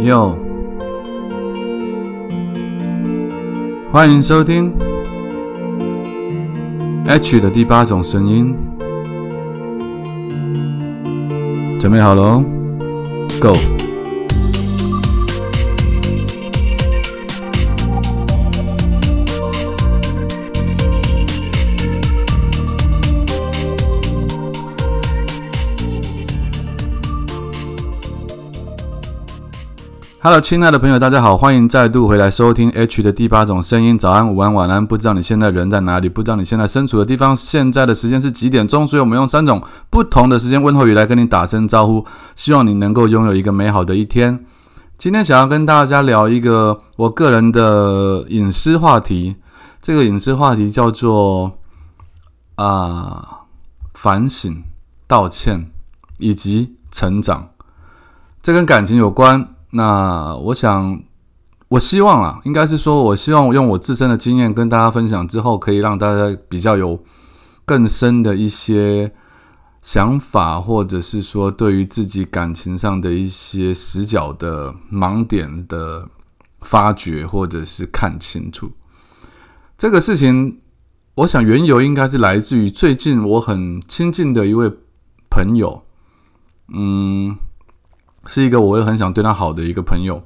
哟，欢迎收听 H 的第八种声音，准备好了哦，Go！Hello，亲爱的朋友，大家好，欢迎再度回来收听 H 的第八种声音。早安、午安、晚安，不知道你现在人在哪里？不知道你现在身处的地方，现在的时间是几点钟？所以我们用三种不同的时间问候语来跟你打声招呼，希望你能够拥有一个美好的一天。今天想要跟大家聊一个我个人的隐私话题，这个隐私话题叫做啊反省、道歉以及成长，这跟感情有关。那我想，我希望啊，应该是说，我希望用我自身的经验跟大家分享之后，可以让大家比较有更深的一些想法，或者是说对于自己感情上的一些死角的盲点的发掘，或者是看清楚这个事情。我想缘由应该是来自于最近我很亲近的一位朋友，嗯。是一个我也很想对他好的一个朋友，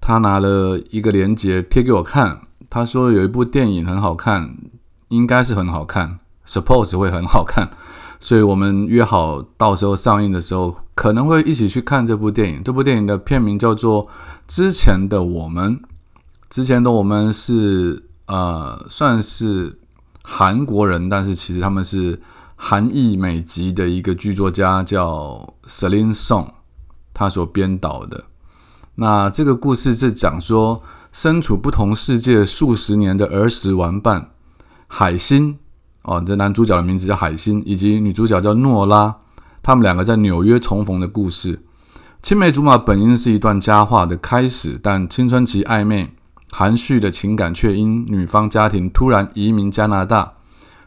他拿了一个链接贴给我看，他说有一部电影很好看，应该是很好看，suppose 会很好看，所以我们约好到时候上映的时候可能会一起去看这部电影。这部电影的片名叫做《之前的我们》，之前的我们是呃算是韩国人，但是其实他们是韩裔美籍的一个剧作家，叫 Celine Song。他所编导的那这个故事是讲说，身处不同世界数十年的儿时玩伴海星哦，这男主角的名字叫海星，以及女主角叫诺拉，他们两个在纽约重逢的故事。青梅竹马本应是一段佳话的开始，但青春期暧昧含蓄的情感却因女方家庭突然移民加拿大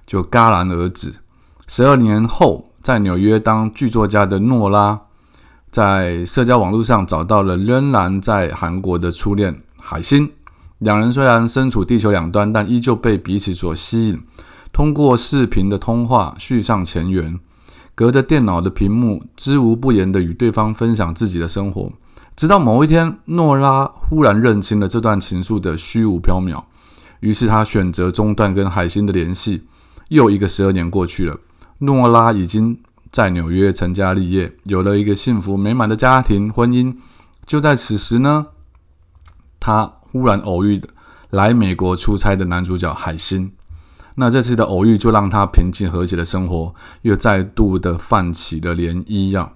就戛然而止。十二年后，在纽约当剧作家的诺拉。在社交网络上找到了仍然在韩国的初恋海星，两人虽然身处地球两端，但依旧被彼此所吸引。通过视频的通话续上前缘，隔着电脑的屏幕，知无不言的与对方分享自己的生活。直到某一天，诺拉忽然认清了这段情愫的虚无缥缈，于是他选择中断跟海星的联系。又一个十二年过去了，诺拉已经。在纽约成家立业，有了一个幸福美满的家庭婚姻。就在此时呢，他忽然偶遇的来美国出差的男主角海星。那这次的偶遇，就让他平静和谐的生活又再度的泛起了涟漪。样，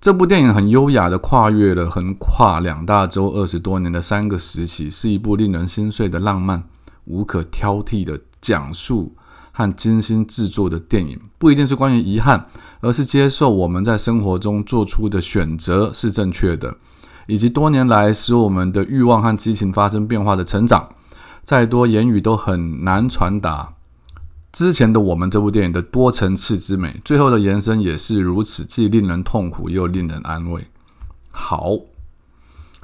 这部电影很优雅的跨越了横跨两大洲二十多年的三个时期，是一部令人心碎的浪漫、无可挑剔的讲述和精心制作的电影。不一定是关于遗憾。而是接受我们在生活中做出的选择是正确的，以及多年来使我们的欲望和激情发生变化的成长。再多言语都很难传达之前的我们这部电影的多层次之美。最后的延伸也是如此，既令人痛苦又令人安慰。好，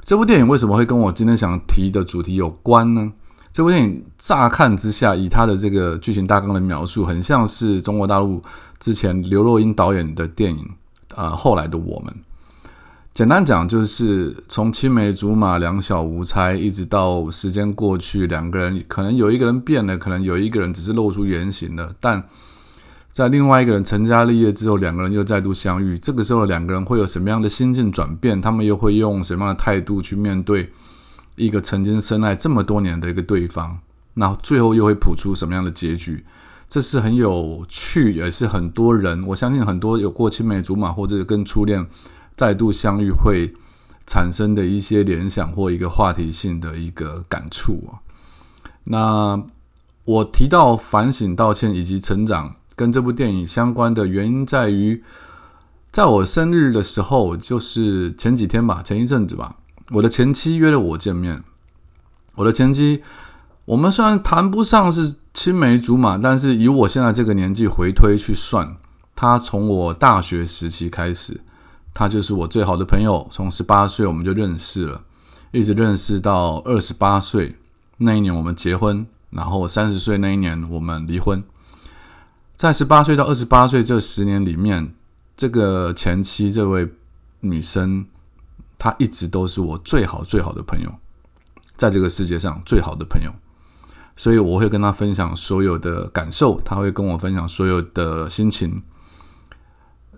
这部电影为什么会跟我今天想提的主题有关呢？这部电影乍看之下，以它的这个剧情大纲的描述，很像是中国大陆之前刘若英导演的电影，呃，后来的我们。简单讲，就是从青梅竹马、两小无猜，一直到时间过去，两个人可能有一个人变了，可能有一个人只是露出原形了，但在另外一个人成家立业之后，两个人又再度相遇，这个时候两个人会有什么样的心境转变？他们又会用什么样的态度去面对？一个曾经深爱这么多年的一个对方，那最后又会谱出什么样的结局？这是很有趣，也是很多人我相信很多有过青梅竹马或者跟初恋再度相遇会产生的一些联想或一个话题性的一个感触啊。那我提到反省、道歉以及成长跟这部电影相关的原因，在于在我生日的时候，就是前几天吧，前一阵子吧。我的前妻约了我见面。我的前妻，我们虽然谈不上是青梅竹马，但是以我现在这个年纪回推去算，她从我大学时期开始他就是我最好的朋友，从十八岁我们就认识了，一直认识到二十八岁那一年我们结婚，然后三十岁那一年我们离婚。在十八岁到二十八岁这十年里面，这个前妻这位女生，她一直都是我最好最好的朋友，在这个世界上最好的朋友。所以我会跟她分享所有的感受，她会跟我分享所有的心情。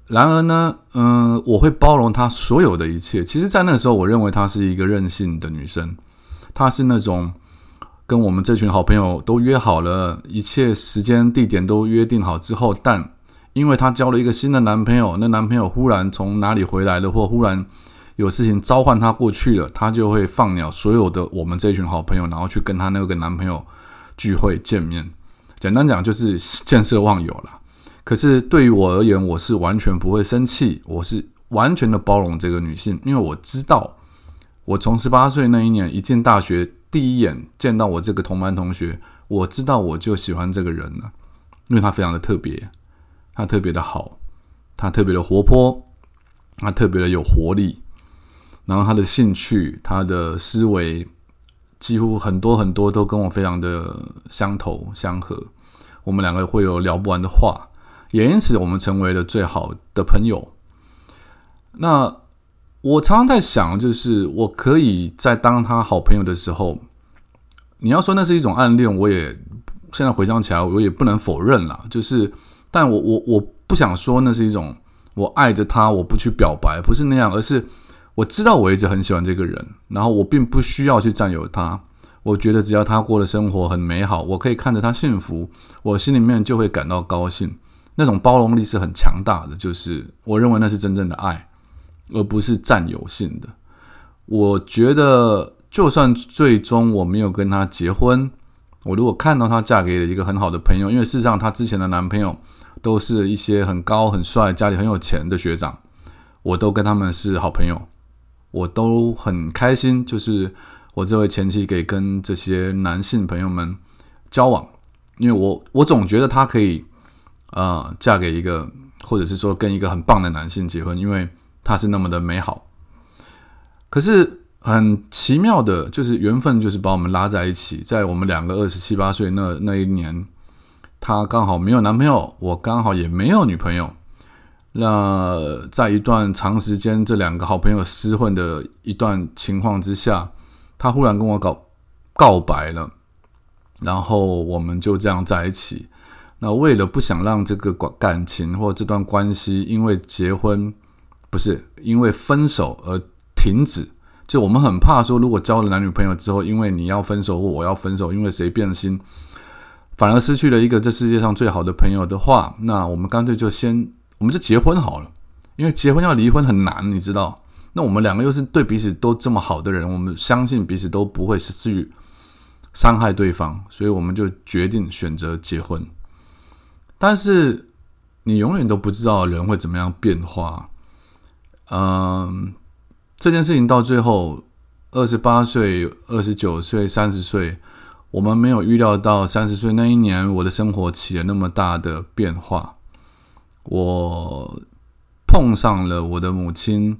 然而呢，嗯，我会包容她所有的一切。其实，在那时候，我认为她是一个任性的女生，她是那种跟我们这群好朋友都约好了，一切时间地点都约定好之后，但因为她交了一个新的男朋友，那男朋友忽然从哪里回来了，或忽然有事情召唤她过去了，她就会放鸟所有的我们这群好朋友，然后去跟她那个男朋友聚会见面。简单讲，就是见色忘友了。可是对于我而言，我是完全不会生气，我是完全的包容这个女性，因为我知道，我从十八岁那一年一进大学，第一眼见到我这个同班同学，我知道我就喜欢这个人了，因为他非常的特别，他特别的好，他特别的活泼，他特别的有活力，然后他的兴趣、他的思维，几乎很多很多都跟我非常的相投相合，我们两个会有聊不完的话。也因此，我们成为了最好的朋友。那我常常在想，就是我可以在当他好朋友的时候，你要说那是一种暗恋，我也现在回想起来，我也不能否认了。就是，但我我我不想说那是一种我爱着他，我不去表白，不是那样，而是我知道我一直很喜欢这个人，然后我并不需要去占有他。我觉得只要他过的生活很美好，我可以看着他幸福，我心里面就会感到高兴。那种包容力是很强大的，就是我认为那是真正的爱，而不是占有性的。我觉得，就算最终我没有跟她结婚，我如果看到她嫁给了一个很好的朋友，因为事实上她之前的男朋友都是一些很高很帅、家里很有钱的学长，我都跟他们是好朋友，我都很开心。就是我这位前妻可以跟这些男性朋友们交往，因为我我总觉得她可以。啊，嫁给一个，或者是说跟一个很棒的男性结婚，因为他是那么的美好。可是很奇妙的，就是缘分就是把我们拉在一起，在我们两个二十七八岁那那一年，他刚好没有男朋友，我刚好也没有女朋友。那在一段长时间这两个好朋友厮混的一段情况之下，他忽然跟我告告白了，然后我们就这样在一起。那为了不想让这个感感情或这段关系因为结婚不是因为分手而停止，就我们很怕说，如果交了男女朋友之后，因为你要分手或我要分手，因为谁变心，反而失去了一个这世界上最好的朋友的话，那我们干脆就先我们就结婚好了，因为结婚要离婚很难，你知道？那我们两个又是对彼此都这么好的人，我们相信彼此都不会去伤害对方，所以我们就决定选择结婚。但是你永远都不知道人会怎么样变化，嗯，这件事情到最后，二十八岁、二十九岁、三十岁，我们没有预料到三十岁那一年，我的生活起了那么大的变化。我碰上了我的母亲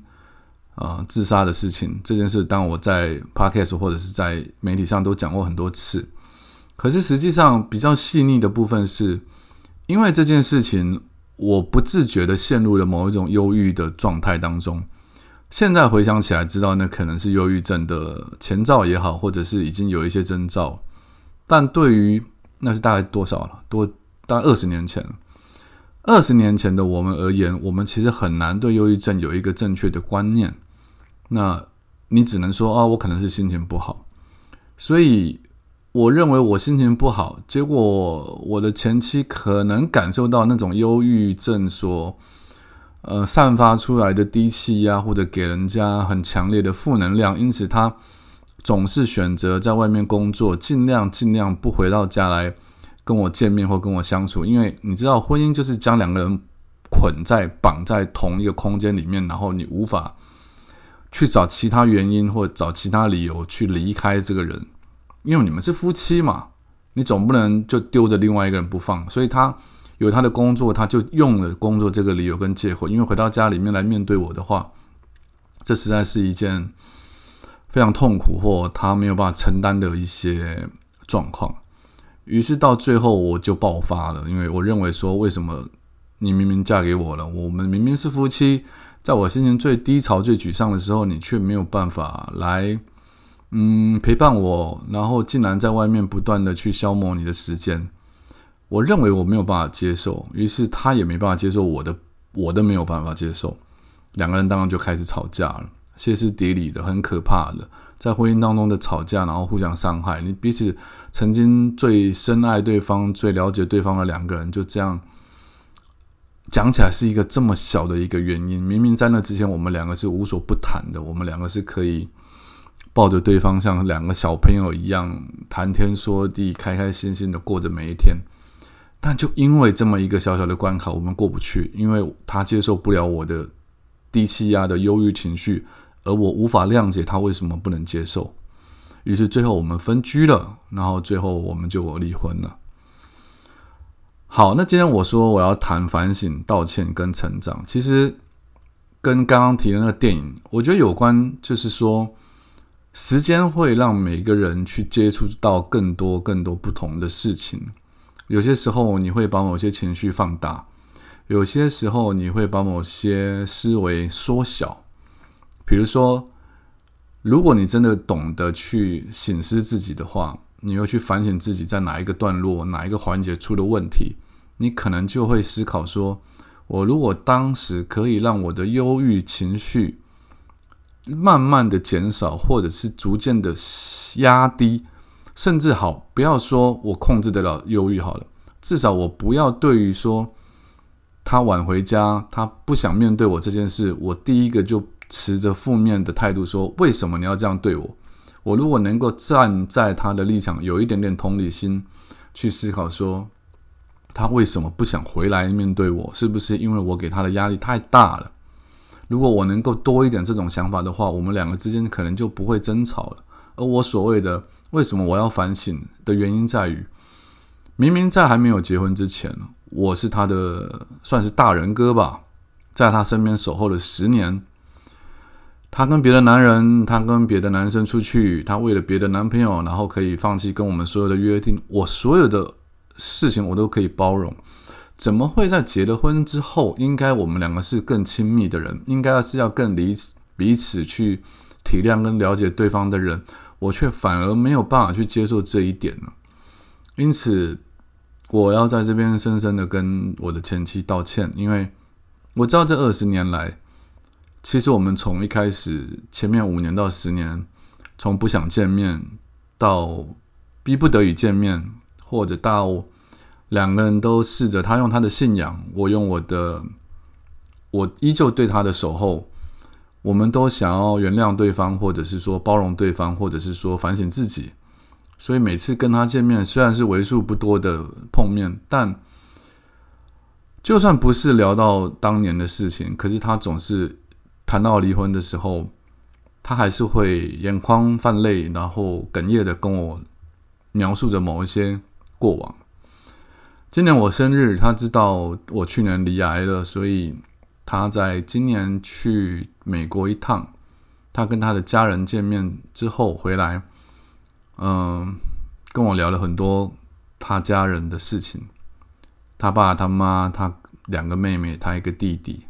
啊自杀的事情，这件事当我在 podcast 或者是在媒体上都讲过很多次，可是实际上比较细腻的部分是。因为这件事情，我不自觉的陷入了某一种忧郁的状态当中。现在回想起来，知道那可能是忧郁症的前兆也好，或者是已经有一些征兆。但对于那是大概多少了？多大概二十年前，二十年前的我们而言，我们其实很难对忧郁症有一个正确的观念。那你只能说啊，我可能是心情不好，所以。我认为我心情不好，结果我的前妻可能感受到那种忧郁症所呃散发出来的低气压，或者给人家很强烈的负能量，因此他总是选择在外面工作，尽量尽量不回到家来跟我见面或跟我相处，因为你知道，婚姻就是将两个人捆在绑在同一个空间里面，然后你无法去找其他原因或找其他理由去离开这个人。因为你们是夫妻嘛，你总不能就丢着另外一个人不放，所以他有他的工作，他就用了工作这个理由跟借口，因为回到家里面来面对我的话，这实在是一件非常痛苦或他没有办法承担的一些状况。于是到最后我就爆发了，因为我认为说，为什么你明明嫁给我了，我们明明是夫妻，在我心情最低潮、最沮丧的时候，你却没有办法来，嗯，陪伴我，然后竟然在外面不断的去消磨你的时间，我认为我没有办法接受，于是他也没办法接受我的，我都没有办法接受，两个人当然就开始吵架了，歇斯底里的，很可怕的。在婚姻当中的吵架，然后互相伤害，你彼此曾经最深爱对方、最了解对方的两个人，就这样讲起来是一个这么小的一个原因。明明在那之前，我们两个是无所不谈的，我们两个是可以抱着对方像两个小朋友一样谈天说地、开开心心的过着每一天。但就因为这么一个小小的关卡，我们过不去，因为他接受不了我的低气压的忧郁情绪。而我无法谅解他为什么不能接受，于是最后我们分居了，然后最后我们就离婚了。好，那今天我说我要谈反省、道歉跟成长，其实跟刚刚提的那个电影，我觉得有关，就是说时间会让每个人去接触到更多、更多不同的事情。有些时候你会把某些情绪放大，有些时候你会把某些思维缩小。比如说，如果你真的懂得去醒思自己的话，你又去反省自己在哪一个段落、哪一个环节出了问题，你可能就会思考说：我如果当时可以让我的忧郁情绪慢慢的减少，或者是逐渐的压低，甚至好不要说我控制得了忧郁好了，至少我不要对于说他晚回家，他不想面对我这件事，我第一个就。持着负面的态度说：“为什么你要这样对我？”我如果能够站在他的立场，有一点点同理心，去思考说，他为什么不想回来面对我？是不是因为我给他的压力太大了？如果我能够多一点这种想法的话，我们两个之间可能就不会争吵了。而我所谓的为什么我要反省的原因在于，明明在还没有结婚之前，我是他的算是大人哥吧，在他身边守候了十年。她跟别的男人，她跟别的男生出去，她为了别的男朋友，然后可以放弃跟我们所有的约定。我所有的事情我都可以包容，怎么会在结了婚之后，应该我们两个是更亲密的人，应该是要更彼此彼此去体谅跟了解对方的人，我却反而没有办法去接受这一点呢？因此，我要在这边深深的跟我的前妻道歉，因为我知道这二十年来。其实我们从一开始前面五年到十年，从不想见面到逼不得已见面，或者到两个人都试着他用他的信仰，我用我的，我依旧对他的守候，我们都想要原谅对方，或者是说包容对方，或者是说反省自己。所以每次跟他见面，虽然是为数不多的碰面，但就算不是聊到当年的事情，可是他总是。谈到离婚的时候，他还是会眼眶泛泪，然后哽咽的跟我描述着某一些过往。今年我生日，他知道我去年离癌了，所以他在今年去美国一趟。他跟他的家人见面之后回来，嗯，跟我聊了很多他家人的事情，他爸、他妈、他两个妹妹、他一个弟弟。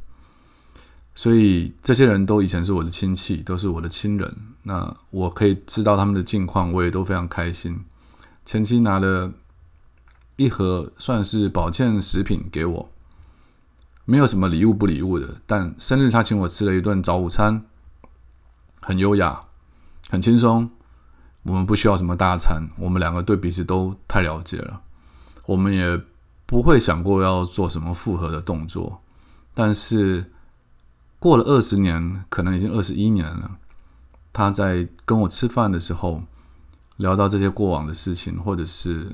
所以这些人都以前是我的亲戚，都是我的亲人。那我可以知道他们的近况，我也都非常开心。前妻拿了一盒算是保健食品给我，没有什么礼物不礼物的。但生日他请我吃了一顿早午餐，很优雅，很轻松。我们不需要什么大餐，我们两个对彼此都太了解了，我们也不会想过要做什么复合的动作，但是。过了二十年，可能已经二十一年了。他在跟我吃饭的时候，聊到这些过往的事情，或者是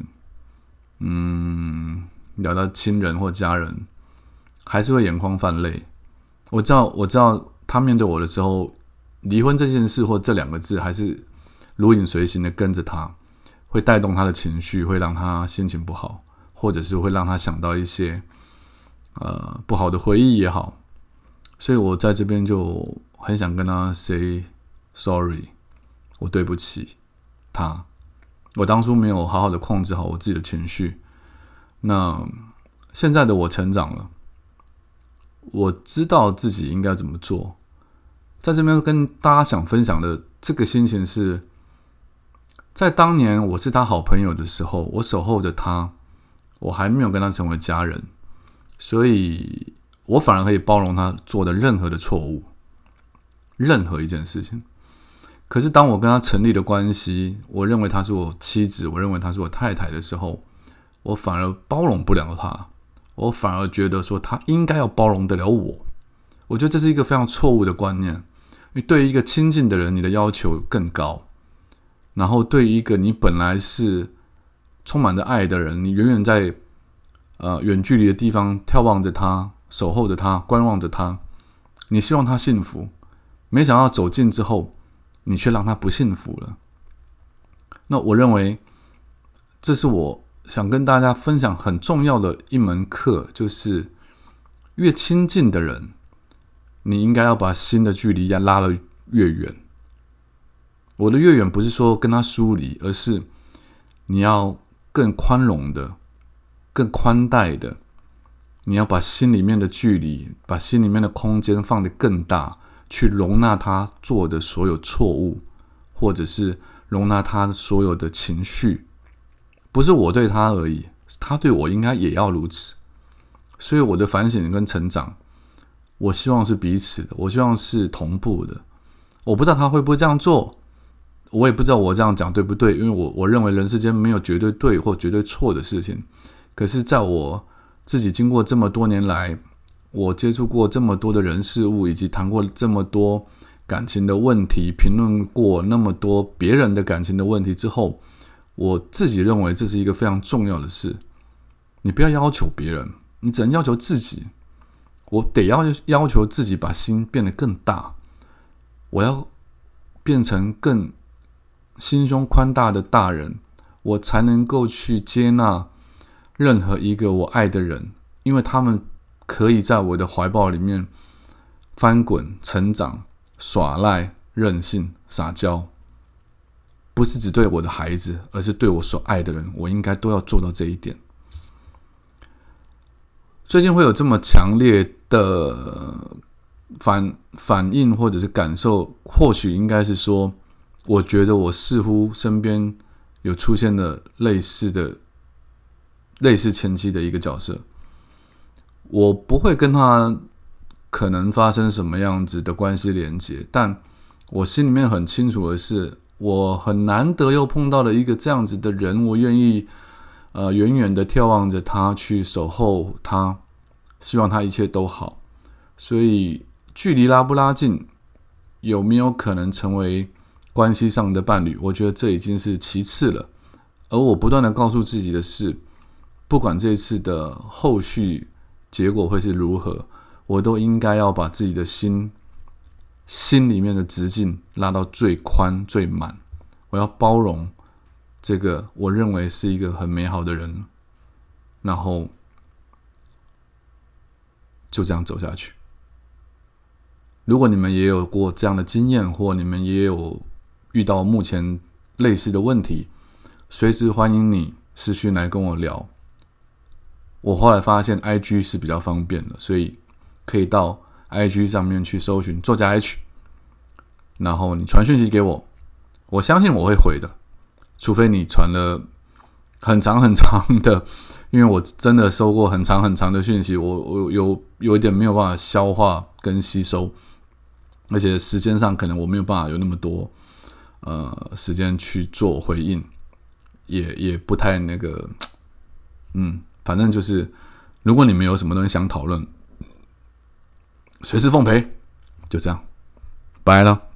嗯，聊到亲人或家人，还是会眼眶泛泪。我知道，我知道他面对我的时候，离婚这件事或这两个字，还是如影随形的跟着他，会带动他的情绪，会让他心情不好，或者是会让他想到一些呃不好的回忆也好，所以我在这边就很想跟他 say sorry，我对不起他，我当初没有好好的控制好我自己的情绪。那现在的我成长了，我知道自己应该怎么做。在这边跟大家想分享的这个心情是，在当年我是他好朋友的时候，我守候着他，我还没有跟他成为家人，所以我反而可以包容他做的任何的错误，任何一件事情。可是当我跟他成立的关系，我认为他是我妻子，我认为他是我太太的时候，我反而包容不了他，我反而觉得说他应该要包容得了我。我觉得这是一个非常错误的观念。因为对于一个亲近的人，你的要求更高；然后对于一个你本来是充满着爱的人，你远远在呃远距离的地方眺望着他，守候着他，观望着他，你希望他幸福，没想到走近之后，你却让他不幸福了。那我认为，这是我想跟大家分享很重要的一门课，就是越亲近的人。你应该要把心的距离要拉得越远。我的越远不是说跟他疏离，而是你要更宽容的、更宽待的。你要把心里面的距离、把心里面的空间放得更大，去容纳他做的所有错误，或者是容纳他所有的情绪。不是我对他而已，他对我应该也要如此。所以我的反省跟成长。我希望是彼此的，我希望是同步的。我不知道他会不会这样做，我也不知道我这样讲对不对，因为我我认为人世间没有绝对对或绝对错的事情。可是，在我自己经过这么多年来，我接触过这么多的人事物，以及谈过这么多感情的问题，评论过那么多别人的感情的问题之后，我自己认为这是一个非常重要的事。你不要要求别人，你只能要求自己。我得要要求自己把心变得更大，我要变成更心胸宽大的大人，我才能够去接纳任何一个我爱的人，因为他们可以在我的怀抱里面翻滚、成长、耍赖、任性、撒娇，不是只对我的孩子，而是对我所爱的人，我应该都要做到这一点。最近会有这么强烈的反反应或者是感受，或许应该是说，我觉得我似乎身边有出现了类似的、类似前妻的一个角色。我不会跟他可能发生什么样子的关系连接，但我心里面很清楚的是，我很难得又碰到了一个这样子的人，我愿意。呃，远远的眺望着他，去守候他，希望他一切都好。所以，距离拉不拉近，有没有可能成为关系上的伴侣？我觉得这已经是其次了。而我不断的告诉自己的是，不管这次的后续结果会是如何，我都应该要把自己的心心里面的直径拉到最宽最满。我要包容。这个我认为是一个很美好的人，然后就这样走下去。如果你们也有过这样的经验，或你们也有遇到目前类似的问题，随时欢迎你私讯来跟我聊。我后来发现 I G 是比较方便的，所以可以到 I G 上面去搜寻作家 H，然后你传讯息给我，我相信我会回的。除非你传了很长很长的，因为我真的收过很长很长的讯息，我我有有一点没有办法消化跟吸收，而且时间上可能我没有办法有那么多呃时间去做回应，也也不太那个，嗯，反正就是如果你们有什么东西想讨论，随时奉陪，就这样，拜了。